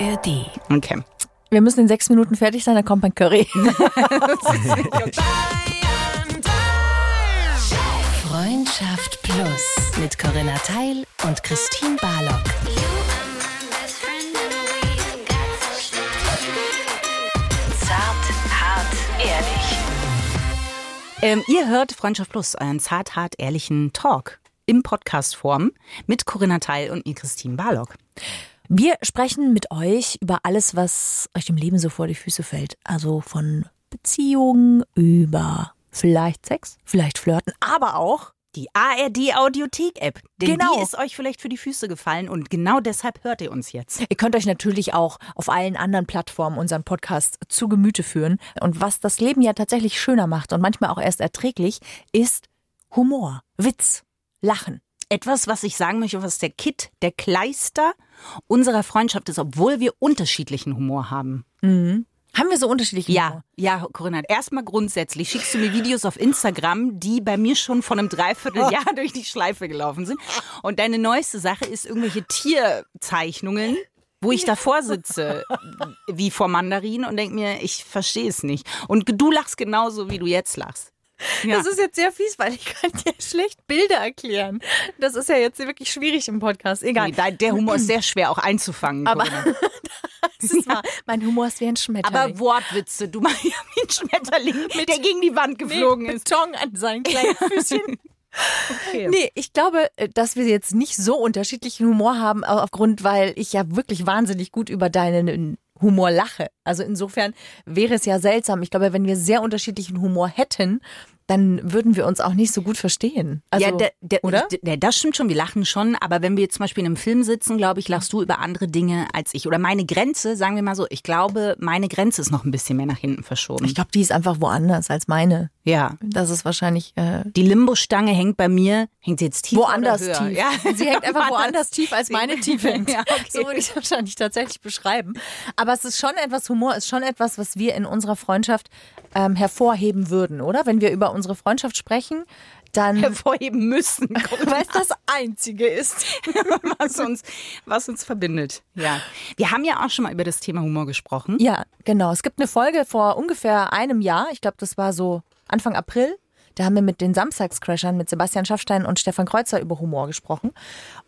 ARD. Okay. Wir müssen in sechs Minuten fertig sein, dann kommt mein Curry. Freundschaft Plus mit Corinna Teil und Christine Barlock. Zart, hart, ehrlich. Ähm, ihr hört Freundschaft Plus, einen zart, hart, ehrlichen Talk im Podcast-Form mit Corinna Teil und mir Christine Barlock. Wir sprechen mit euch über alles, was euch im Leben so vor die Füße fällt. Also von Beziehungen über vielleicht Sex, vielleicht Flirten, aber auch Die ARD Audiothek-App. Denn Genau. die ist euch vielleicht für die Füße gefallen und genau deshalb hört ihr uns jetzt. Ihr könnt euch natürlich auch auf allen anderen Plattformen unseren Podcast zu Gemüte führen. Und was das Leben ja tatsächlich schöner macht und manchmal auch erst erträglich, ist Humor, Witz, Lachen. Etwas, was ich sagen möchte, was der Kit, der Kleister unserer Freundschaft ist, obwohl wir unterschiedlichen Humor haben. Haben wir so unterschiedliche Ja, Humor? ja, Corinna, erstmal grundsätzlich schickst du mir Videos auf Instagram, die bei mir schon von einem Dreivierteljahr durch die Schleife gelaufen sind. Und deine neueste Sache ist irgendwelche Tierzeichnungen, wo ich davor sitze, wie vor Mandarin und denk mir, ich verstehe es nicht. Und du lachst genauso, wie du jetzt lachst. Ja. Das ist jetzt sehr fies, weil ich kann dir schlecht Bilder erklären. Das ist ja jetzt wirklich schwierig im Podcast. Egal. Nee, der Humor ist sehr schwer auch einzufangen. Aber-. Das ist wahr. Mein Humor ist wie ein Schmetterling. Aber Wortwitze, du machst ja wie ein Schmetterling, der gegen die Wand geflogen Mit ist. Beton an seinen kleinen Füßchen. Okay. Nee, ich glaube, äh, dass wir jetzt nicht so unterschiedlichen Humor haben, au- aufgrund, weil ich ja wirklich wahnsinnig gut über deinen Humor lache. Also insofern wäre es ja seltsam. Ich glaube, wenn wir sehr unterschiedlichen Humor hätten, dann würden wir uns auch nicht so gut verstehen. Also, ja, der, der, oder? Der, das stimmt schon, wir lachen schon, aber wenn wir jetzt zum Beispiel in einem Film sitzen, glaube ich, lachst du über andere Dinge als ich. Oder meine Grenze, sagen wir mal so, ich glaube, meine Grenze ist noch ein bisschen mehr nach hinten verschoben. Ich glaube, die ist einfach woanders als meine. ja. Das ist wahrscheinlich äh, Die Limbo-Stange hängt bei mir, hängt sie jetzt tief woanders tief. Ja. Sie hängt einfach woanders tief, als meine tief hängt. Ja, okay. So würde ich es wahrscheinlich tatsächlich beschreiben. Aber es ist schon etwas, Humor ist schon etwas, was wir in unserer Freundschaft ähm, hervorheben würden, oder? Wenn wir über unsere Freundschaft sprechen, dann hervorheben müssen, weil es das Einzige ist. was uns, was uns verbindet. Ja. Wir haben ja auch schon mal über das Thema Humor gesprochen. Ja, genau. Es gibt eine Folge vor ungefähr einem Jahr, ich glaube, das war so Anfang April. Da haben wir mit den Samstagscrashern, mit Sebastian Schaffstein und Stefan Kreuzer über Humor gesprochen.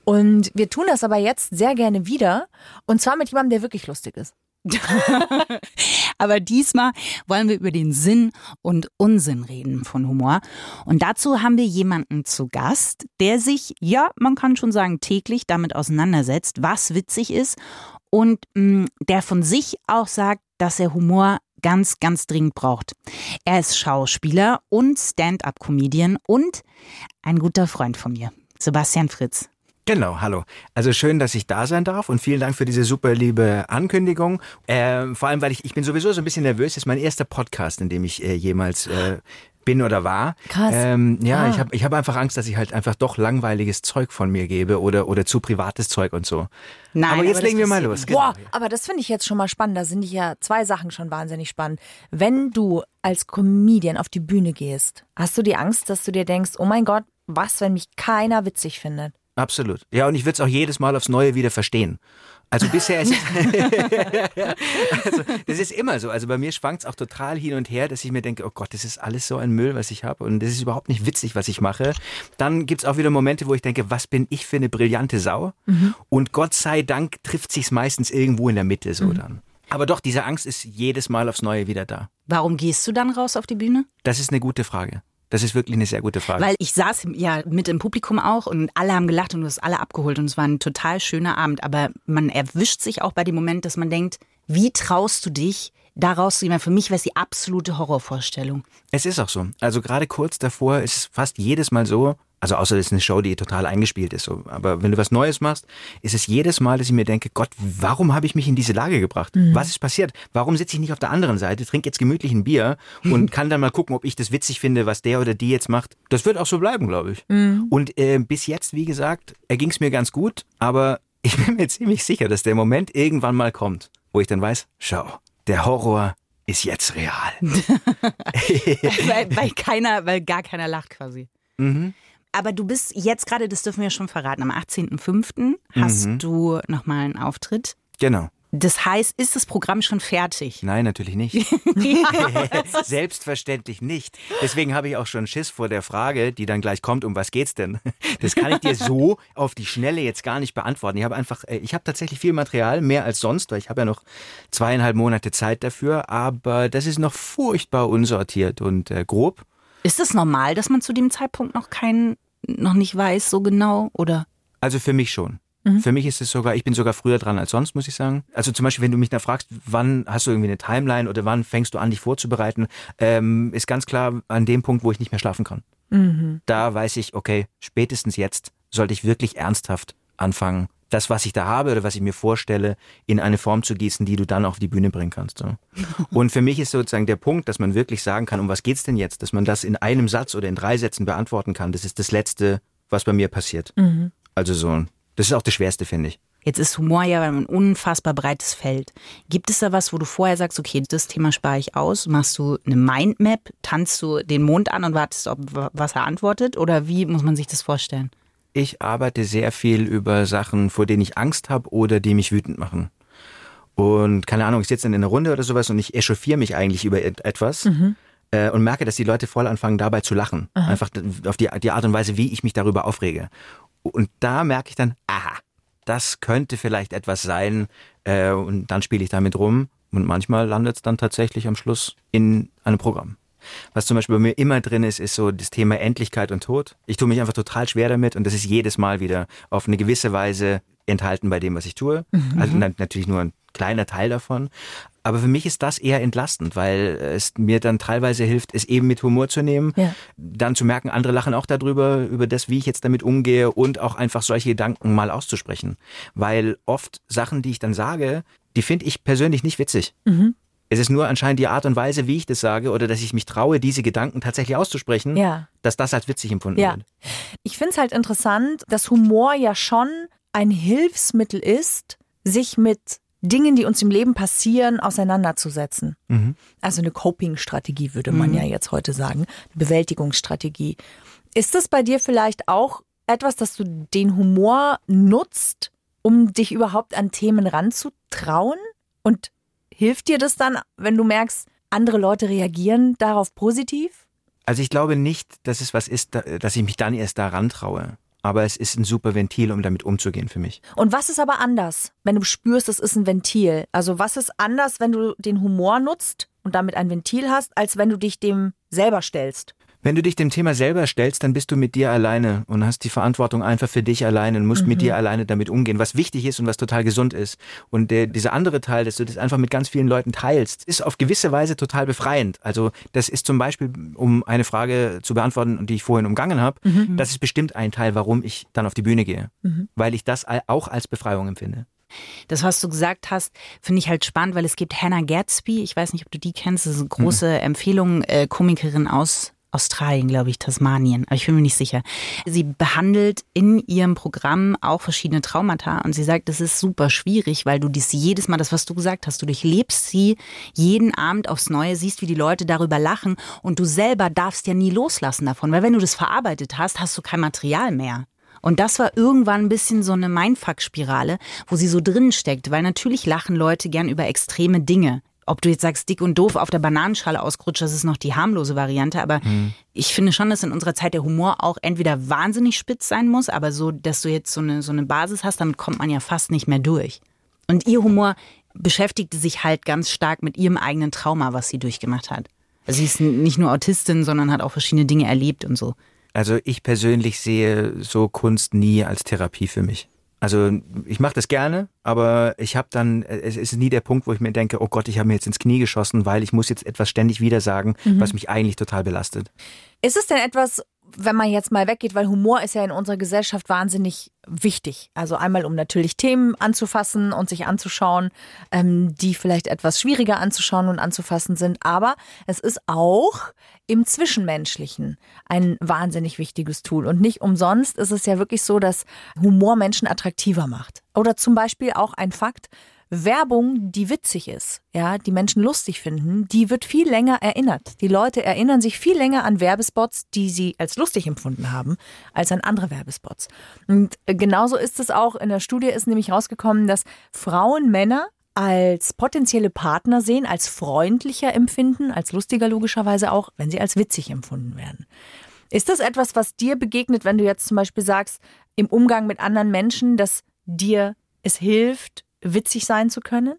Und wir tun das aber jetzt sehr gerne wieder. Und zwar mit jemandem, der wirklich lustig ist. Aber diesmal wollen wir über den Sinn und Unsinn reden von Humor. Und dazu haben wir jemanden zu Gast, der sich, ja, man kann schon sagen, täglich damit auseinandersetzt, was witzig ist und mh, der von sich auch sagt, dass er Humor ganz, ganz dringend braucht. Er ist Schauspieler und Stand-up-Comedian und ein guter Freund von mir, Sebastian Fritz. Genau, hallo. Also schön, dass ich da sein darf und vielen Dank für diese super liebe Ankündigung. Ähm, vor allem, weil ich, ich bin sowieso so ein bisschen nervös. Das ist mein erster Podcast, in dem ich äh, jemals äh, bin oder war. Krass. Ähm, ja, Ah. ich habe ich hab einfach Angst, dass ich halt einfach doch langweiliges Zeug von mir gebe oder, oder zu privates Zeug und so. Nein, aber jetzt aber legen wir mal los. nicht. Genau. Boah, aber das finde ich jetzt schon mal spannend. Da sind ja zwei Sachen schon wahnsinnig spannend. Wenn du als Comedian auf die Bühne gehst, hast du die Angst, dass du dir denkst, oh mein Gott, was, wenn mich keiner witzig findet? Absolut. Ja, und ich würde es auch jedes Mal aufs Neue wieder verstehen. Also bisher ist es, also das ist immer so. Also bei mir schwankt es auch total hin und her, dass ich mir denke, oh Gott, das ist alles so ein Müll, was ich habe und das ist überhaupt nicht witzig, was ich mache. Dann gibt's auch wieder Momente, wo ich denke, was bin ich für eine brillante Sau? Und Gott sei Dank trifft sich's meistens irgendwo in der Mitte so dann. Aber doch, diese Angst ist jedes Mal aufs Neue wieder da. Warum gehst du dann raus auf die Bühne? Das ist eine gute Frage. Das ist wirklich eine sehr gute Frage. Weil ich saß ja mit im Publikum auch und alle haben gelacht und du hast alle abgeholt und es war ein total schöner Abend. Aber man erwischt sich auch bei dem Moment, dass man denkt, wie traust du dich, da rauszugehen? Weil Für mich wäre es die absolute Horrorvorstellung. Es ist auch so. Also gerade kurz davor ist es fast jedes Mal so, also außer es ist eine Show, die total eingespielt ist. So. Aber wenn du was Neues machst, ist es jedes Mal, dass ich mir denke, Gott, warum habe ich mich in diese Lage gebracht? Was ist passiert? Warum sitze ich nicht auf der anderen Seite, trinke jetzt gemütlich ein Bier und kann dann mal gucken, ob ich das witzig finde, was der oder die jetzt macht. Das wird auch so bleiben, glaube ich. Und äh, bis jetzt, wie gesagt, erging es mir ganz gut, aber ich bin mir ziemlich sicher, dass der Moment irgendwann mal kommt, wo ich dann weiß, schau, der Horror ist jetzt real. weil, weil keiner, weil gar keiner lacht quasi. Aber du bist jetzt gerade, das dürfen wir ja schon verraten, am 18.05. hast du nochmal einen Auftritt. Genau. Das heißt, ist das Programm schon fertig? Nein, natürlich nicht. Selbstverständlich nicht. Deswegen habe ich auch schon Schiss vor der Frage, die dann gleich kommt, um was geht's denn? Das kann ich dir so auf die Schnelle jetzt gar nicht beantworten. Ich habe einfach, äh, ich habe tatsächlich viel Material, mehr als sonst, weil ich habe ja noch zweieinhalb Monate Zeit dafür, aber das ist noch furchtbar unsortiert und äh, grob. Ist es normal, dass man zu dem Zeitpunkt noch keinen, noch nicht weiß so genau, oder? Also für mich schon. Mhm. Für mich ist es sogar, ich bin sogar früher dran als sonst, muss ich sagen. Also zum Beispiel, wenn du mich da fragst, wann hast du irgendwie eine Timeline oder wann fängst du an, dich vorzubereiten, ähm, ist ganz klar an dem Punkt, wo ich nicht mehr schlafen kann. Mhm. Da weiß ich, okay, spätestens jetzt sollte ich wirklich ernsthaft anfangen, das, was ich da habe oder was ich mir vorstelle, in eine Form zu gießen, die du dann auf die Bühne bringen kannst. So. Und für mich ist sozusagen der Punkt, dass man wirklich sagen kann, um was geht's denn jetzt? Dass man das in einem Satz oder in drei Sätzen beantworten kann. Das ist das Letzte, was bei mir passiert. Mhm. Also so das ist auch das Schwerste, finde ich. Jetzt ist Humor ja ein unfassbar breites Feld. Gibt es da was, wo du vorher sagst, okay, das Thema spare ich aus? Machst du eine Mindmap? Tanzt du den Mond an und wartest, ob was er antwortet? Oder wie muss man sich das vorstellen? Ich arbeite sehr viel über Sachen, vor denen ich Angst habe oder die mich wütend machen. Und keine Ahnung, ich sitze in einer Runde oder sowas und ich echauffiere mich eigentlich über etwas. Mhm äh, und merke, dass die Leute voll anfangen, dabei zu lachen. Aha. Einfach auf die, die Art und Weise, wie ich mich darüber aufrege. Und da merke ich dann, aha, das könnte vielleicht etwas sein. Äh, und dann spiele ich damit rum. Und manchmal landet es dann tatsächlich am Schluss in einem Programm. Was zum Beispiel bei mir immer drin ist, ist so das Thema Endlichkeit und Tod. Ich tue mich einfach total schwer damit und das ist jedes Mal wieder auf eine gewisse Weise enthalten bei dem, was ich tue. Mhm. Also natürlich nur ein kleiner Teil davon. Aber für mich ist das eher entlastend, weil es mir dann teilweise hilft, es eben mit Humor zu nehmen, ja. dann zu merken, andere lachen auch darüber, über das, wie ich jetzt damit umgehe und auch einfach solche Gedanken mal auszusprechen. Weil oft Sachen, die ich dann sage, die finde ich persönlich nicht witzig. Mhm. Es ist nur anscheinend die Art und Weise, wie ich das sage oder dass ich mich traue, diese Gedanken tatsächlich auszusprechen, ja. dass das als witzig empfunden ja. wird. Ich finde es halt interessant, dass Humor ja schon ein Hilfsmittel ist, sich mit Dingen, die uns im Leben passieren, auseinanderzusetzen. Mhm. Also eine Coping-Strategie würde man mhm. ja jetzt heute sagen, eine Bewältigungsstrategie. Ist es bei dir vielleicht auch etwas, dass du den Humor nutzt, um dich überhaupt an Themen ranzutrauen? Und hilft dir das dann, wenn du merkst, andere Leute reagieren darauf positiv? Also ich glaube nicht, dass es was ist, dass ich mich dann erst daran traue aber es ist ein super Ventil, um damit umzugehen für mich. Und was ist aber anders, wenn du spürst, es ist ein Ventil? Also was ist anders, wenn du den Humor nutzt und damit ein Ventil hast, als wenn du dich dem selber stellst? Wenn du dich dem Thema selber stellst, dann bist du mit dir alleine und hast die Verantwortung einfach für dich alleine und musst mhm. mit dir alleine damit umgehen, was wichtig ist und was total gesund ist. Und der, dieser andere Teil, dass du das einfach mit ganz vielen Leuten teilst, ist auf gewisse Weise total befreiend. Also das ist zum Beispiel, um eine Frage zu beantworten, die ich vorhin umgangen habe, mhm. das ist bestimmt ein Teil, warum ich dann auf die Bühne gehe, mhm. weil ich das auch als Befreiung empfinde. Das, was du gesagt hast, finde ich halt spannend, weil es gibt Hannah Gatsby, ich weiß nicht, ob du die kennst, das ist eine große mhm. Empfehlung, äh, Komikerin aus Australien, glaube ich, Tasmanien, aber ich bin mir nicht sicher. Sie behandelt in ihrem Programm auch verschiedene Traumata und sie sagt, das ist super schwierig, weil du dies jedes Mal, das was du gesagt hast, du durchlebst sie jeden Abend aufs Neue, siehst, wie die Leute darüber lachen und du selber darfst ja nie loslassen davon, weil wenn du das verarbeitet hast, hast du kein Material mehr. Und das war irgendwann ein bisschen so eine Mindfuck-Spirale, wo sie so drin steckt, weil natürlich lachen Leute gern über extreme Dinge ob du jetzt sagst, dick und doof auf der Bananenschale ausgerutscht, das ist noch die harmlose Variante. Aber mhm. ich finde schon, dass in unserer Zeit der Humor auch entweder wahnsinnig spitz sein muss, aber so, dass du jetzt so eine, so eine Basis hast, damit kommt man ja fast nicht mehr durch. Und ihr Humor beschäftigte sich halt ganz stark mit ihrem eigenen Trauma, was sie durchgemacht hat. Also sie ist nicht nur Autistin, sondern hat auch verschiedene Dinge erlebt und so. Also ich persönlich sehe so Kunst nie als Therapie für mich. Also ich mache das gerne, aber ich habe dann, es ist nie der Punkt, wo ich mir denke, oh Gott, ich habe mir jetzt ins Knie geschossen, weil ich muss jetzt etwas ständig wieder sagen, mhm. was mich eigentlich total belastet. Ist es denn etwas, wenn man jetzt mal weggeht, weil Humor ist ja in unserer Gesellschaft wahnsinnig wichtig. Also einmal, um natürlich Themen anzufassen und sich anzuschauen, ähm, die vielleicht etwas schwieriger anzuschauen und anzufassen sind. Aber es ist auch im Zwischenmenschlichen ein wahnsinnig wichtiges Tool. Und nicht umsonst ist es ja wirklich so, dass Humor Menschen attraktiver macht. Oder zum Beispiel auch ein Fakt, Werbung, die witzig ist, ja, die Menschen lustig finden, die wird viel länger erinnert. Die Leute erinnern sich viel länger an Werbespots, die sie als lustig empfunden haben, als an andere Werbespots. Und genauso ist es auch in der Studie ist nämlich rausgekommen, dass Frauen Männer als potenzielle Partner sehen, als freundlicher empfinden, als lustiger logischerweise auch, wenn sie als witzig empfunden werden. Ist das etwas, was dir begegnet, wenn du jetzt zum Beispiel sagst, im Umgang mit anderen Menschen, dass dir es hilft, witzig sein zu können?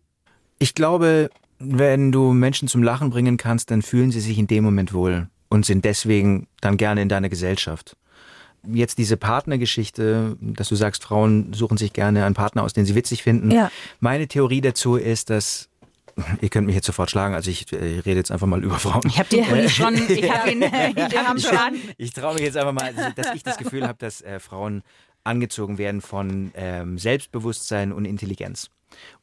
Ich glaube, wenn du Menschen zum Lachen bringen kannst, dann fühlen sie sich in dem Moment wohl und sind deswegen dann gerne in deiner Gesellschaft. Jetzt diese Partnergeschichte, dass du sagst, Frauen suchen sich gerne einen Partner aus, den sie witzig finden. Ja. Meine Theorie dazu ist, dass Ihr könnt mich jetzt sofort schlagen, also ich, ich rede jetzt einfach mal über Frauen. Ich habe den Pulli schon, ich habe ihn, schon an. Ich traue mich jetzt einfach mal, dass ich das Gefühl habe, dass äh, Frauen angezogen werden von ähm, Selbstbewusstsein und Intelligenz.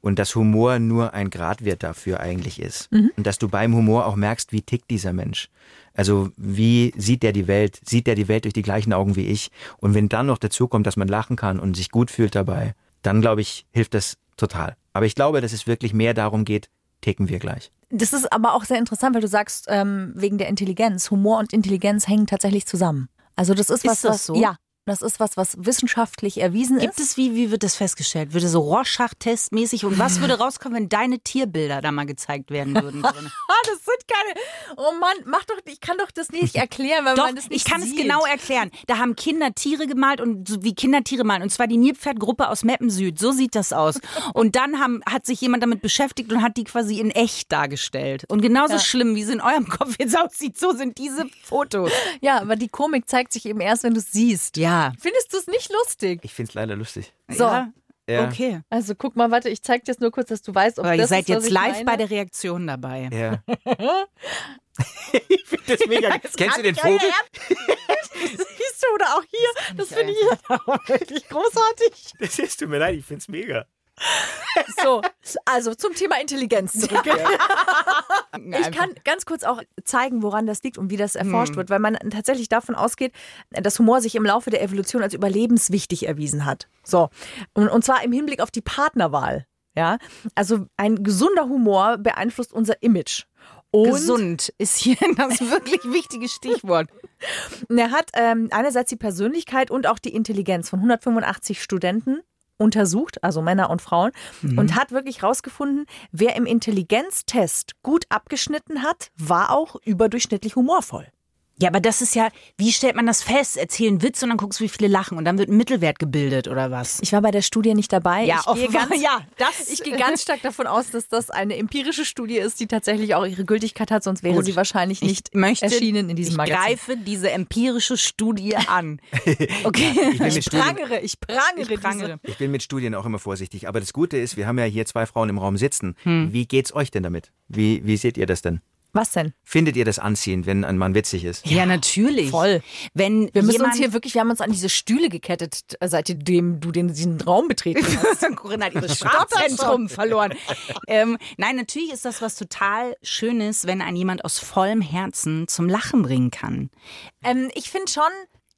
Und dass Humor nur ein Gradwert dafür eigentlich ist. Mhm. Und dass du beim Humor auch merkst, wie tickt dieser Mensch. Also wie sieht der die Welt? Sieht der die Welt durch die gleichen Augen wie ich? Und wenn dann noch dazu kommt, dass man lachen kann und sich gut fühlt dabei, dann glaube ich, hilft das total. Aber ich glaube, dass es wirklich mehr darum geht, ticken wir gleich. Das ist aber auch sehr interessant, weil du sagst, ähm, wegen der Intelligenz. Humor und Intelligenz hängen tatsächlich zusammen. Also das ist was, Ist das was so? ja, das ist was, was wissenschaftlich erwiesen Gibt ist. es, wie, wie wird das festgestellt? Würde so Rorschach-Test mäßig und was würde rauskommen, wenn deine Tierbilder da mal gezeigt werden würden? Das sind keine. Oh Mann, mach doch, ich kann doch das nicht erklären, weil Doch, man das nicht ich kann sieht. es genau erklären. Da haben Kinder Tiere gemalt und so wie Kinder Tiere malen. Und zwar die Nilpferdgruppe aus Meppen Süd. So sieht das aus. Und dann haben, hat sich jemand damit beschäftigt und hat die quasi in echt dargestellt. Und genauso Ja. schlimm, wie es in eurem Kopf jetzt aussieht, so sind diese Fotos. Ja, aber die Komik zeigt sich eben erst, wenn du es siehst. Ja. Findest du es nicht lustig? Ich finde es leider lustig. So. Ja. Ja. Okay. Also guck mal, warte, ich zeig dir jetzt nur kurz, dass du weißt, ob Aber ihr das seid ist, was jetzt ich live meine. bei der Reaktion dabei. Ja. ich finde das mega. Kennst du den Vogel? Siehst du, oder auch hier, das finde ich auch wirklich großartig. Das ist, tut mir leid, ich finde es mega. So, also zum Thema Intelligenz zurück. Ich kann ganz kurz auch zeigen, woran das liegt und wie das erforscht wird, weil man tatsächlich davon ausgeht, dass Humor sich im Laufe der Evolution als überlebenswichtig erwiesen hat. So, und, und zwar im Hinblick auf die Partnerwahl. Ja, also ein gesunder Humor beeinflusst unser Image. Und Gesund ist hier das wirklich wichtige Stichwort. er hat ähm, einerseits die Persönlichkeit und auch die Intelligenz von 185 Studenten untersucht, also Männer und Frauen, und hat wirklich rausgefunden, wer im Intelligenztest gut abgeschnitten hat, war auch überdurchschnittlich humorvoll. Ja, aber das ist ja, wie stellt man das fest? Erzähl einen Witz und dann guckst du, wie viele lachen und dann wird ein Mittelwert gebildet oder was? Ich war bei der Studie nicht dabei. Ja, ich gehe ganz, ja, das- ich gehe ganz stark davon aus, dass das eine empirische Studie ist, die tatsächlich auch ihre Gültigkeit hat, sonst wäre Gut. sie wahrscheinlich nicht ich möchte, erschienen in diesem ich Magazin. greife diese empirische Studie an. Okay. Ich bin mit Ich prangere, ich prangere, Ich prangere. ich bin mit Studien auch immer vorsichtig. Aber das Gute ist, wir haben ja hier zwei Frauen im Raum sitzen. Wie geht's euch denn damit? Wie, wie seht ihr das denn? Was denn? Findet ihr das anziehend, wenn ein Mann witzig ist? Ja, natürlich. voll. Wenn Wir müssen jemand, uns hier wirklich, wir haben uns an diese Stühle gekettet, seitdem du den, diesen Raum betreten hast. Corinna hat ihre Sprachzentrum verloren. Ähm, nein, natürlich ist das was total Schönes, wenn ein jemand aus vollem Herzen zum Lachen bringen kann. ähm, ich finde schon,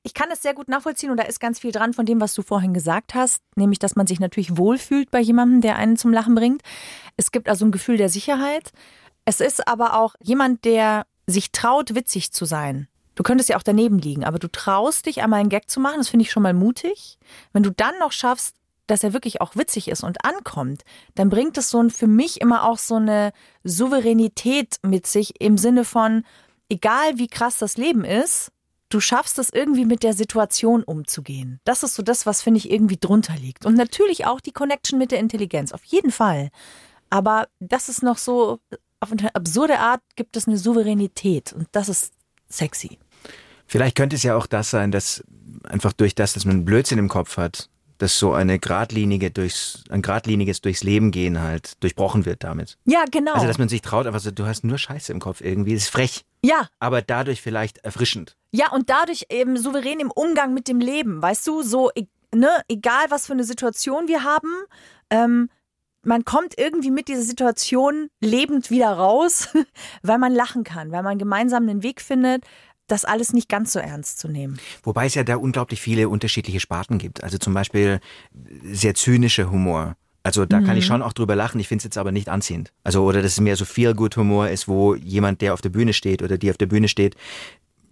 ich kann es sehr gut nachvollziehen und da ist ganz viel dran von dem, was du vorhin gesagt hast, nämlich, dass man sich natürlich wohlfühlt bei jemandem, der einen zum Lachen bringt. Es gibt also ein Gefühl der Sicherheit. Es ist aber auch jemand, der sich traut, witzig zu sein. Du könntest ja auch daneben liegen, aber du traust dich, einmal einen Gag zu machen. Das finde ich schon mal mutig. Wenn du dann noch schaffst, dass er wirklich auch witzig ist und ankommt, dann bringt es so ein, für mich immer auch so eine Souveränität mit sich im Sinne von, egal wie krass das Leben ist, du schaffst es irgendwie mit der Situation umzugehen. Das ist so das, was finde ich irgendwie drunter liegt. Und natürlich auch die Connection mit der Intelligenz, auf jeden Fall. Aber das ist noch so, auf eine absurde Art gibt es eine Souveränität und das ist sexy. Vielleicht könnte es ja auch das sein, dass einfach durch das, dass man Blödsinn im Kopf hat, dass so eine geradlinige durchs, ein geradliniges durchs Leben gehen halt durchbrochen wird damit. Ja, genau. Also, dass man sich traut, einfach so, du hast nur Scheiße im Kopf irgendwie, das ist frech, ja, aber dadurch vielleicht erfrischend. Ja, und dadurch eben souverän im Umgang mit dem Leben, weißt du, so, e- ne, egal was für eine Situation wir haben, ähm, man kommt irgendwie mit dieser Situation lebend wieder raus, weil man lachen kann, weil man gemeinsam einen Weg findet, das alles nicht ganz so ernst zu nehmen. Wobei es ja da unglaublich viele unterschiedliche Sparten gibt. Also zum Beispiel sehr zynischer Humor. Also da kann ich schon auch drüber lachen, ich finde es jetzt aber nicht anziehend. Also oder dass es mehr so Feel-Good-Humor ist, wo jemand, der auf der Bühne steht oder die auf der Bühne steht,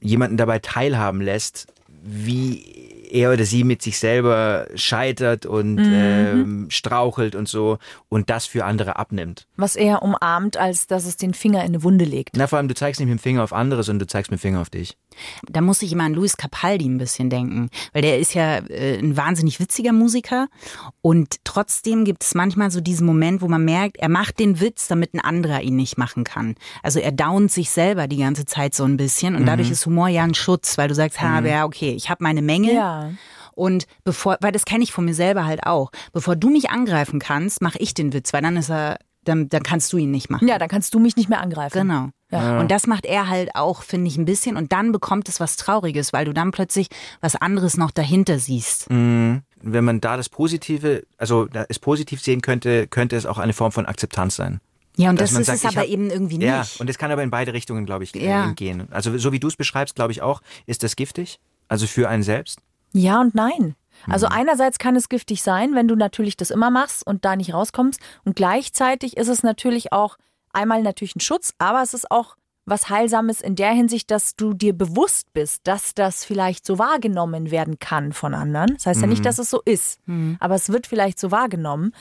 jemanden dabei teilhaben lässt, wie er oder sie mit sich selber scheitert und Mhm. ähm, strauchelt und so und das für andere abnimmt. Was eher umarmt, als dass es den Finger in eine Wunde legt. Na, vor allem, du zeigst nicht mit dem Finger auf andere, sondern du zeigst mit dem Finger auf dich. Da muss ich immer an Luis Capaldi ein bisschen denken, weil der ist ja äh, ein wahnsinnig witziger Musiker und trotzdem gibt es manchmal so diesen Moment, wo man merkt, er macht den Witz, damit ein anderer ihn nicht machen kann. Also er downt sich selber die ganze Zeit so ein bisschen und dadurch ist Humor ja ein Schutz, weil du sagst, ha, ja, okay, ich habe meine Menge. Ja. Und bevor, weil das kenne ich von mir selber halt auch, bevor du mich angreifen kannst, mache ich den Witz, weil dann ist er, dann, dann kannst du ihn nicht machen. Ja, dann kannst du mich nicht mehr angreifen. Genau. Ja. Und das macht er halt auch, finde ich, ein bisschen. Und dann bekommt es was Trauriges, weil du dann plötzlich was anderes noch dahinter siehst. Mhm. Wenn man da das Positive, also da es positiv sehen könnte, könnte es auch eine Form von Akzeptanz sein. Ja, und Dass das ist sagt, es aber hab- eben irgendwie Ja, nicht. und es kann aber in beide Richtungen, glaube ich, äh, Ja. gehen. Also so wie du es beschreibst, glaube ich auch, ist das giftig. Also für einen selbst. Ja und nein. Also Mhm. einerseits kann es giftig sein, wenn du natürlich das immer machst und da nicht rauskommst. Und gleichzeitig ist es natürlich auch einmal natürlich ein Schutz, aber es ist auch was Heilsames in der Hinsicht, dass du dir bewusst bist, dass das vielleicht so wahrgenommen werden kann von anderen. Das heißt ja Mhm. nicht, dass es so ist, aber es wird vielleicht so wahrgenommen.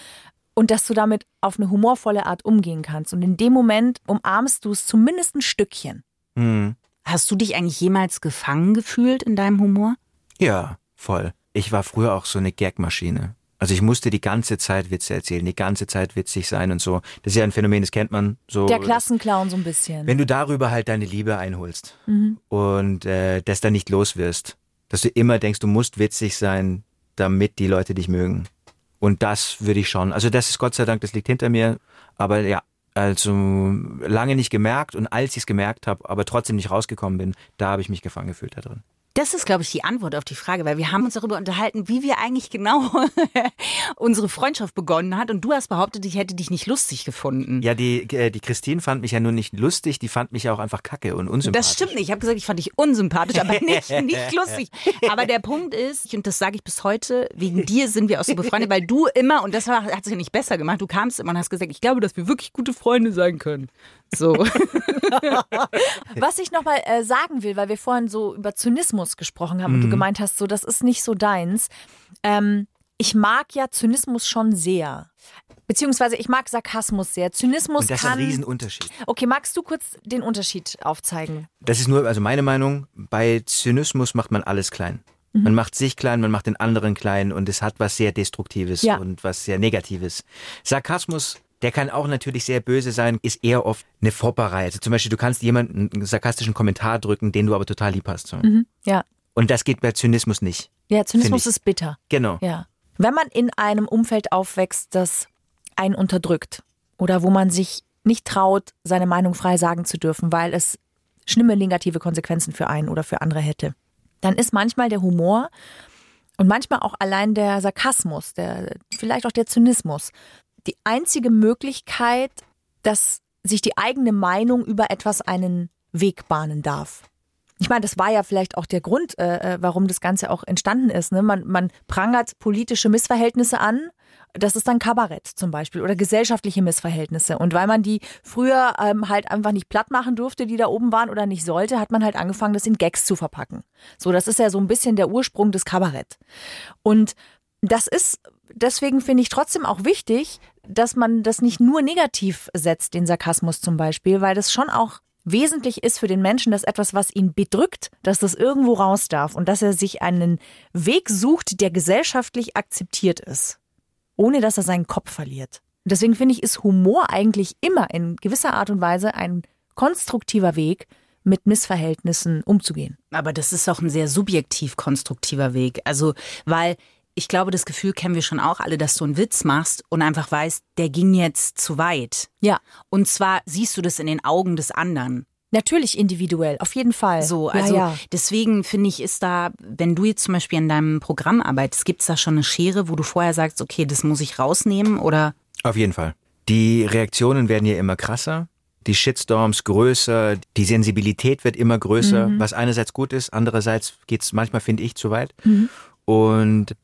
Und dass du damit auf eine humorvolle Art umgehen kannst. Und in dem Moment umarmst du es zumindest ein Stückchen. Mhm. Hast du dich eigentlich jemals gefangen gefühlt in deinem Humor? Ja, voll. Ich war früher auch so eine Gagmaschine. Also ich musste die ganze Zeit Witze erzählen, die ganze Zeit witzig sein und so. Das ist ja ein Phänomen, das kennt man so. Der Klassenclown so ein bisschen. Wenn du darüber halt deine Liebe einholst Mhm. und äh, das dann nicht los wirst, dass du immer denkst, du musst witzig sein, damit die Leute dich mögen. Und das würde ich schon. Also das ist Gott sei Dank, das liegt hinter mir. Aber ja, also lange nicht gemerkt und als ich es gemerkt habe, aber trotzdem nicht rausgekommen bin, da habe ich mich gefangen gefühlt da drin. Das ist, glaube ich, die Antwort auf die Frage, weil wir haben uns darüber unterhalten, wie wir eigentlich genau unsere Freundschaft begonnen hat. Und du hast behauptet, ich hätte dich nicht lustig gefunden. Ja, die, äh, die Christine fand mich ja nur nicht lustig, die fand mich auch einfach kacke und unsympathisch. Das stimmt nicht. Ich habe gesagt, ich fand dich unsympathisch, aber nicht, nicht lustig. Aber der Punkt ist, und das sage ich bis heute, wegen dir sind wir auch so befreundet, weil du immer, und das hat sich ja nicht besser gemacht, du kamst immer und hast gesagt, ich glaube, dass wir wirklich gute Freunde sein können. So. Was ich nochmal äh, sagen will, weil wir vorhin so über Zynismus gesprochen haben und Mhm. du gemeint hast, so das ist nicht so deins. Ähm, ich mag ja Zynismus schon sehr. Beziehungsweise ich mag Sarkasmus sehr. Zynismus Und das ist ein kann. Riesenunterschied. Okay, magst du kurz den Unterschied aufzeigen? Das ist nur, also meine Meinung, bei Zynismus macht man alles klein. Mhm. Man macht sich klein, man macht den anderen klein und es hat was sehr Destruktives Ja. und was sehr Negatives. Sarkasmus, der kann auch natürlich sehr böse sein, ist eher oft eine Fopperei. Also zum Beispiel, du kannst jemanden einen sarkastischen Kommentar drücken, den du aber total lieb hast. So. Ja. Und das geht bei Zynismus nicht. Ja, Zynismus ist bitter. Genau. Ja. Wenn man in einem Umfeld aufwächst, das einen unterdrückt oder wo man sich nicht traut, seine Meinung frei sagen zu dürfen, weil es schlimme negative Konsequenzen für einen oder für andere hätte, dann ist manchmal der Humor und manchmal auch allein der Sarkasmus, der vielleicht auch der Zynismus die einzige Möglichkeit, dass sich die eigene Meinung über etwas einen Weg bahnen darf. Ich meine, das war ja vielleicht auch der Grund, äh, äh, warum das Ganze auch entstanden ist. Ne? Man, man prangert politische Missverhältnisse an. Das ist dann Kabarett zum Beispiel oder gesellschaftliche Missverhältnisse. Und weil man die früher ähm, halt einfach nicht platt machen durfte, die da oben waren oder nicht sollte, hat man halt angefangen, das in Gags zu verpacken. So, das ist ja so ein bisschen der Ursprung des Kabarett. Und das ist, deswegen finde ich trotzdem auch wichtig, dass man das nicht nur negativ setzt, den Sarkasmus zum Beispiel, weil das schon auch wesentlich ist für den Menschen, dass etwas, was ihn bedrückt, dass das irgendwo raus darf und dass er sich einen Weg sucht, der gesellschaftlich akzeptiert ist, ohne dass er seinen Kopf verliert. Deswegen finde ich, ist Humor eigentlich immer in gewisser Art und Weise ein konstruktiver Weg, mit Missverhältnissen umzugehen. Aber das ist auch ein sehr subjektiv konstruktiver Weg. Also, weil ich glaube, das Gefühl kennen wir schon auch alle, dass du einen Witz machst und einfach weißt, der ging jetzt zu weit. Ja, Und zwar siehst du das in den Augen des anderen. natürlich individuell, auf jeden Fall. So, ja, also ja. deswegen finde ich, ist da, wenn du jetzt zum Beispiel an deinem Programm arbeitest, gibt es da schon eine Schere, wo du vorher sagst, okay, das muss ich rausnehmen oder Auf jeden Fall. Die Reaktionen werden ja immer krasser, die Shitstorms größer, die Sensibilität wird immer größer, was einerseits gut ist, andererseits geht's manchmal, finde ich, zu weit. Und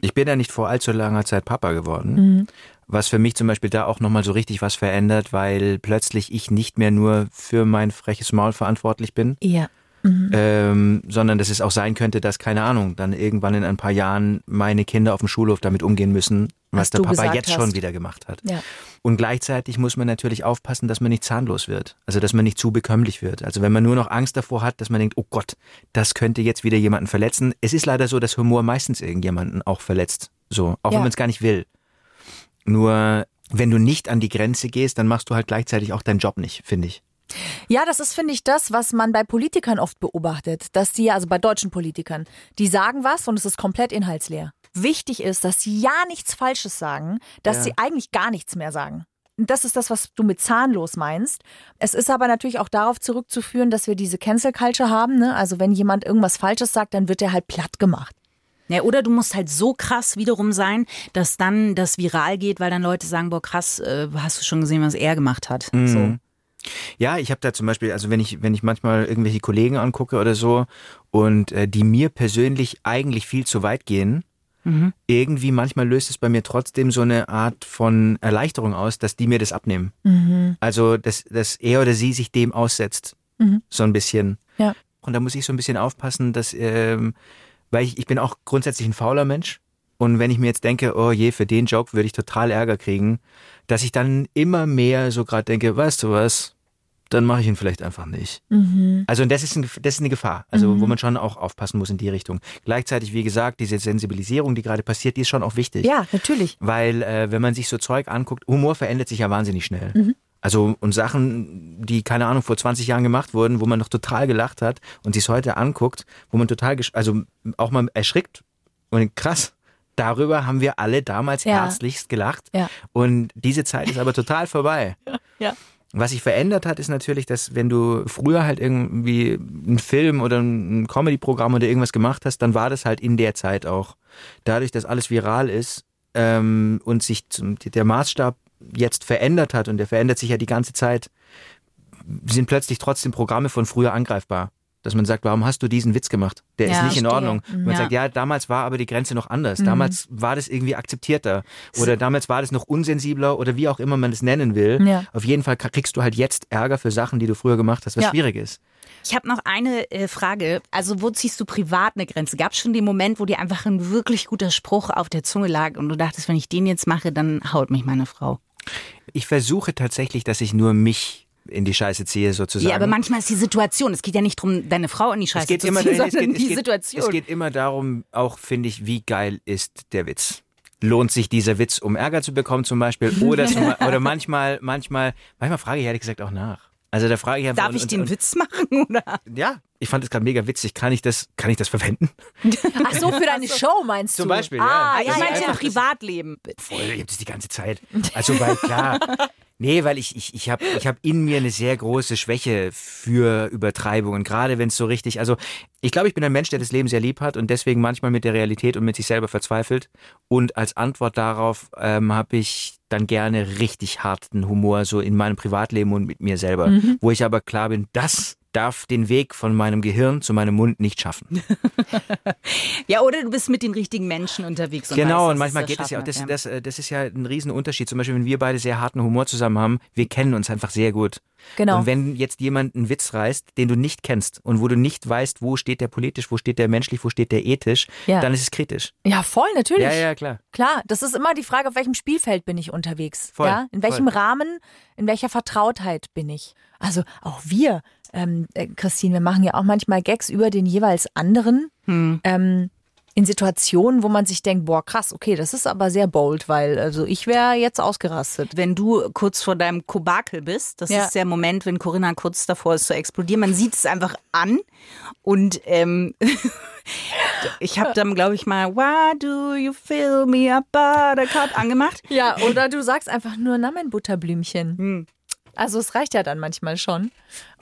ich bin ja nicht vor allzu langer Zeit Papa geworden, was für mich zum Beispiel da auch nochmal so richtig was verändert, weil plötzlich ich nicht mehr nur für mein freches Maul verantwortlich bin, Ja. Ähm, sondern dass es auch sein könnte, dass, keine Ahnung, dann irgendwann in ein paar Jahren meine Kinder auf dem Schulhof damit umgehen müssen, was, Was der Papa jetzt hast. schon wieder gemacht hat. Ja. Und gleichzeitig muss man natürlich aufpassen, dass man nicht zahnlos wird. Also, dass man nicht zu bekömmlich wird. Also, wenn man nur noch Angst davor hat, dass man denkt, oh Gott, das könnte jetzt wieder jemanden verletzen. Es ist leider so, dass Humor meistens irgendjemanden auch verletzt. So, auch Ja. wenn man es gar nicht will. Nur, wenn du nicht an die Grenze gehst, dann machst du halt gleichzeitig auch deinen Job nicht, finde ich. Ja, das ist, finde ich, das, was man bei Politikern oft beobachtet, dass die, also bei deutschen Politikern, die sagen was und es ist komplett inhaltsleer. Wichtig ist, dass sie ja nichts Falsches sagen, dass Ja. sie eigentlich gar nichts mehr sagen. Und das ist das, was du mit zahnlos meinst. Es ist aber natürlich auch darauf zurückzuführen, dass wir diese Cancel Culture haben. Ne? Also wenn jemand irgendwas Falsches sagt, dann wird er halt platt gemacht. Ja, oder du musst halt so krass wiederum sein, dass dann das viral geht, weil dann Leute sagen, boah krass, äh, hast du schon gesehen, was er gemacht hat. So. Ja, ich habe da zum Beispiel, also wenn ich, wenn ich manchmal irgendwelche Kollegen angucke oder so und äh, die mir persönlich eigentlich viel zu weit gehen, irgendwie manchmal löst es bei mir trotzdem so eine Art von Erleichterung aus, dass die mir das abnehmen. Also, dass, dass er oder sie sich dem aussetzt. So ein bisschen. Ja. Und da muss ich so ein bisschen aufpassen, dass, ähm, weil ich, ich bin auch grundsätzlich ein fauler Mensch. Und wenn ich mir jetzt denke, oh je, für den Joke würde ich total Ärger kriegen, dass ich dann immer mehr so gerade denke, weißt du was, dann mache ich ihn vielleicht einfach nicht. Also und das ist, ein, das ist eine Gefahr, also wo man schon auch aufpassen muss in die Richtung. Gleichzeitig, wie gesagt, diese Sensibilisierung, die gerade passiert, die ist schon auch wichtig. Ja, natürlich. Weil äh, wenn man sich so Zeug anguckt, Humor verändert sich ja wahnsinnig schnell. Also und Sachen, die, keine Ahnung, vor 20 Jahren gemacht wurden, wo man noch total gelacht hat und sich heute anguckt, wo man total, also auch mal erschrickt und krass, darüber haben wir alle damals Ja. herzlichst gelacht. Ja. Und diese Zeit ist aber total vorbei. Ja. Was sich verändert hat, ist natürlich, dass wenn du früher halt irgendwie einen Film oder ein Comedy-Programm oder irgendwas gemacht hast, dann war das halt in der Zeit auch. Dadurch, dass alles viral ist ähm, und sich zum, der Maßstab jetzt verändert hat und der verändert sich ja die ganze Zeit, sind plötzlich trotzdem Programme von früher angreifbar. Dass man sagt, warum hast du diesen Witz gemacht? Der Ja, ist nicht in. Ordnung. Mhm. Man Ja. sagt, ja, damals war aber die Grenze noch anders. Damals war das irgendwie akzeptierter. Oder damals war das noch unsensibler oder wie auch immer man das nennen will. Ja. Auf jeden Fall kriegst du halt jetzt Ärger für Sachen, die du früher gemacht hast, was Ja. schwierig ist. Ich habe noch eine äh, Frage. Also wo ziehst du privat eine Grenze? Gab es schon den Moment, wo dir einfach ein wirklich guter Spruch auf der Zunge lag und du dachtest, wenn ich den jetzt mache, dann haut mich meine Frau? Ich versuche tatsächlich, dass ich nur mich in die Scheiße ziehe, sozusagen. Ja, aber manchmal ist die Situation. Es geht ja nicht darum, deine Frau in die Scheiße es geht zu immer, ziehen, es sondern geht, es die geht, Situation. Es geht immer darum, auch finde ich, wie geil ist der Witz. Lohnt sich dieser Witz, um Ärger zu bekommen zum Beispiel? Oder, zum, oder manchmal, manchmal, manchmal frage ich ehrlich gesagt auch nach. Also da frage ich einfach. Darf und- ich den und, Witz machen? Oder? Ja, ich fand das gerade mega witzig. Kann ich das, kann ich das verwenden? Ach so, für deine Show meinst Zum du? Beispiel, ja. Ah, ja, ich ja, meinte ja. im Privatleben. Voll, ich hab das die ganze Zeit. Also weil klar. Nee, weil ich, ich, ich habe ich hab in mir eine sehr große Schwäche für Übertreibungen. Gerade wenn es so richtig, also ich glaube, ich bin ein Mensch, der das Leben sehr lieb hat und deswegen manchmal mit der Realität und mit sich selber verzweifelt. Und als Antwort darauf ähm, habe ich dann gerne richtig harten Humor, so in meinem Privatleben und mit mir selber. Wo ich aber klar bin, das darf den Weg von meinem Gehirn zu meinem Mund nicht schaffen. Ja, oder du bist mit den richtigen Menschen unterwegs. Und Genau, weißt, und manchmal geht es ja auch, das, das, äh, das ist ja ein Riesenunterschied. Zum Beispiel, wenn wir beide sehr harten Humor zusammen haben, wir kennen uns einfach sehr gut. Genau. Und wenn jetzt jemand einen Witz reißt, den du nicht kennst und wo du nicht weißt, wo steht der politisch, wo steht der menschlich, wo steht der ethisch, Ja. dann ist es kritisch. Ja, voll, natürlich. Ja, ja, klar. Klar, das ist immer die Frage, auf welchem Spielfeld bin ich unterwegs? Voll, ja? In welchem voll. Rahmen, in welcher Vertrautheit bin ich? Also auch wir, ähm, äh, Christine, wir machen ja auch manchmal Gags über den jeweils anderen. Ähm, in Situationen, wo man sich denkt, boah, krass, okay, das ist aber sehr bold, weil also ich wäre jetzt ausgerastet. wenn du kurz vor deinem Kobakel bist, das Ja. ist der Moment, wenn Corinna kurz davor ist zu explodieren. Man sieht es einfach an und ähm, ich habe dann, glaube ich, mal Why do you fill me up, Buttercup angemacht. Ja, oder du sagst einfach nur, na mein Butterblümchen. Also es reicht ja dann manchmal schon.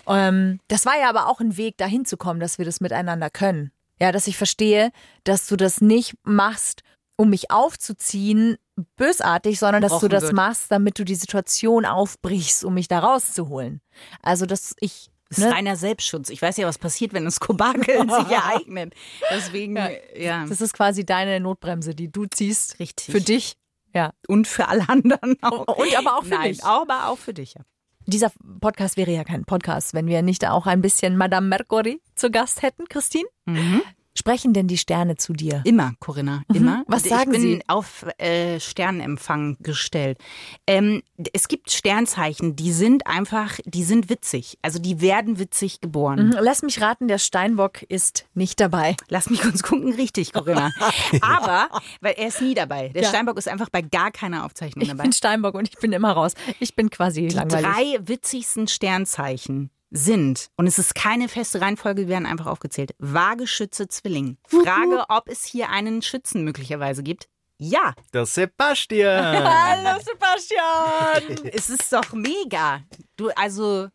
Ähm, das war ja aber auch ein Weg, dahin zu kommen, dass wir das miteinander können. Ja, dass ich verstehe, dass du das nicht machst, um mich aufzuziehen, bösartig, sondern dass du das wird. machst, damit du die Situation aufbrichst, um mich da rauszuholen. Also, dass ich. Das ist Ne? reiner Selbstschutz. Ich weiß ja, was passiert, wenn das Kobakel sich ereignet. Deswegen, ja. Das ist quasi deine Notbremse, die du ziehst. Richtig. Für dich. Ja. Und für alle anderen auch. Und aber auch für Nein, mich. aber auch für dich, ja. Dieser Podcast wäre ja kein Podcast, wenn wir nicht auch ein bisschen Madame Mercury zu Gast hätten, Christine. Mhm. Sprechen denn die Sterne zu dir? Immer, Corinna, immer. Was Und sagen ich bin Sie? auf äh, Sternenempfang gestellt. Ähm, es gibt Sternzeichen, die sind einfach, die sind witzig. Also die werden witzig geboren. Mhm, Lass mich raten, der Steinbock ist nicht dabei. Lass mich kurz gucken, richtig, Corinna. Aber, weil er ist nie dabei. Der Ja. Steinbock ist einfach bei gar keiner Aufzeichnung Ich dabei. bin Steinbock und ich bin immer raus. Ich bin quasi Die langweilig. drei witzigsten Sternzeichen sind, und es ist keine feste Reihenfolge, die werden einfach aufgezählt. Waage, Schütze, Zwilling. Frage, ob es hier einen Schützen möglicherweise gibt. Ja, Der Sebastian. Hallo Sebastian! es ist doch mega. Du, also,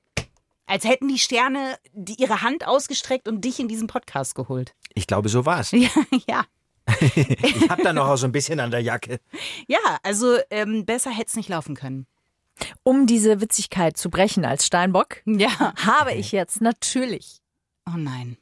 als hätten die Sterne die, ihre Hand ausgestreckt und dich in diesen Podcast geholt. Ich glaube, so war's. Ja, ja. Ich hab da noch auch so ein bisschen an der Jacke. Ja, also ähm, besser hätte es nicht laufen können. Um diese Witzigkeit zu brechen als Steinbock, Ja. habe ich jetzt natürlich. Oh nein.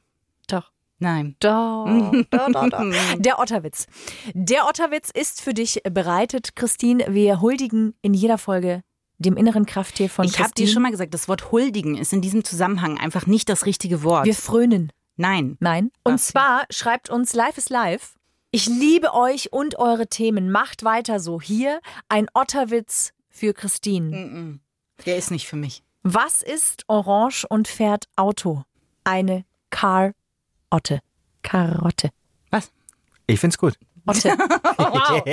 Doch. Nein. Doch, doch, doch, doch. Der Otterwitz. Der Otterwitz ist für dich bereitet, Christine. Wir huldigen in jeder Folge dem inneren Krafttier von Ich habe dir schon mal gesagt, das Wort huldigen ist in diesem Zusammenhang einfach nicht das richtige Wort. Wir frönen. Nein. Nein. Und Was? zwar schreibt uns Live is Live. Ich liebe euch und eure Themen. Macht weiter so. Hier ein Otterwitz für Christine. Mm-mm. Der ist nicht für mich. Was ist orange und fährt Auto? Eine Car-Otte. Karotte. Was? Ich find's gut. Otte. wow.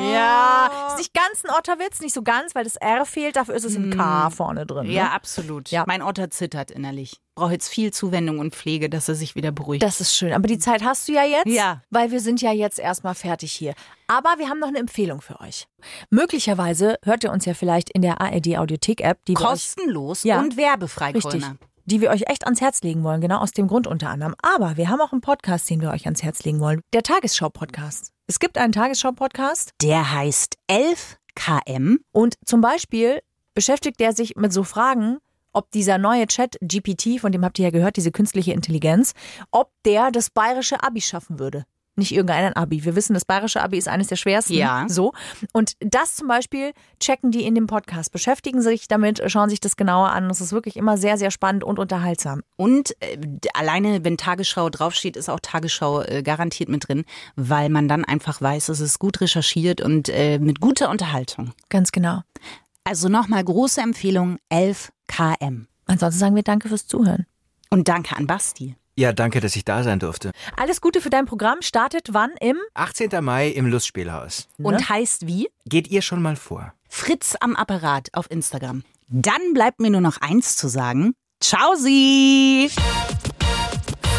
Ja, ist nicht ganz ein Otterwitz, nicht so ganz, weil das R fehlt, dafür ist es ein K vorne drin. Ne? Ja, absolut. Ja. Mein Otter zittert innerlich. Braucht jetzt viel Zuwendung und Pflege, dass er sich wieder beruhigt. Das ist schön. Aber die Zeit hast du ja jetzt, Ja. weil wir sind ja jetzt erstmal fertig hier. Aber wir haben noch eine Empfehlung für euch. Möglicherweise hört ihr uns ja vielleicht in der ARD Audiothek App, die wir euch Kostenlos Ja. und werbefrei, Richtig. Die wir euch echt ans Herz legen wollen, genau aus dem Grund unter anderem. Aber wir haben auch einen Podcast, den wir euch ans Herz legen wollen. Der Tagesschau-Podcast. Es gibt einen Tagesschau-Podcast Der heißt 11 km. und zum Beispiel beschäftigt der sich mit so Fragen, ob dieser neue Chat GPT, von dem habt ihr ja gehört, diese künstliche Intelligenz, ob der das bayerische Abi schaffen würde. Nicht irgendein Abi. Wir wissen, das bayerische Abi ist eines der schwersten. Ja. So. Und das zum Beispiel checken die in dem Podcast, beschäftigen sich damit, schauen sich das genauer an. Das ist wirklich immer sehr, sehr spannend und unterhaltsam. Und äh, alleine, wenn Tagesschau draufsteht, ist auch Tagesschau äh, garantiert mit drin, weil man dann einfach weiß, es ist gut recherchiert und äh, mit guter Unterhaltung. Ganz genau. Also nochmal große Empfehlung 11 km. Ansonsten sagen wir Danke fürs Zuhören. Und danke an Basti. Ja, danke, dass ich da sein durfte. Alles Gute für dein Programm. Startet wann im 18. Mai im Lustspielhaus. Und heißt wie? Geht ihr schon mal vor? Fritz am Apparat auf Instagram. Dann bleibt mir nur noch eins zu sagen. Ciao Sie!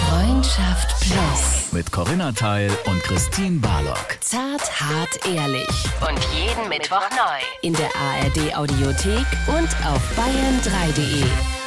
Freundschaft Plus. Mit Corinna Teil und Christine Barlock. Zart, hart, ehrlich. Und jeden Mittwoch neu. In der ARD Audiothek und auf bayern3.de.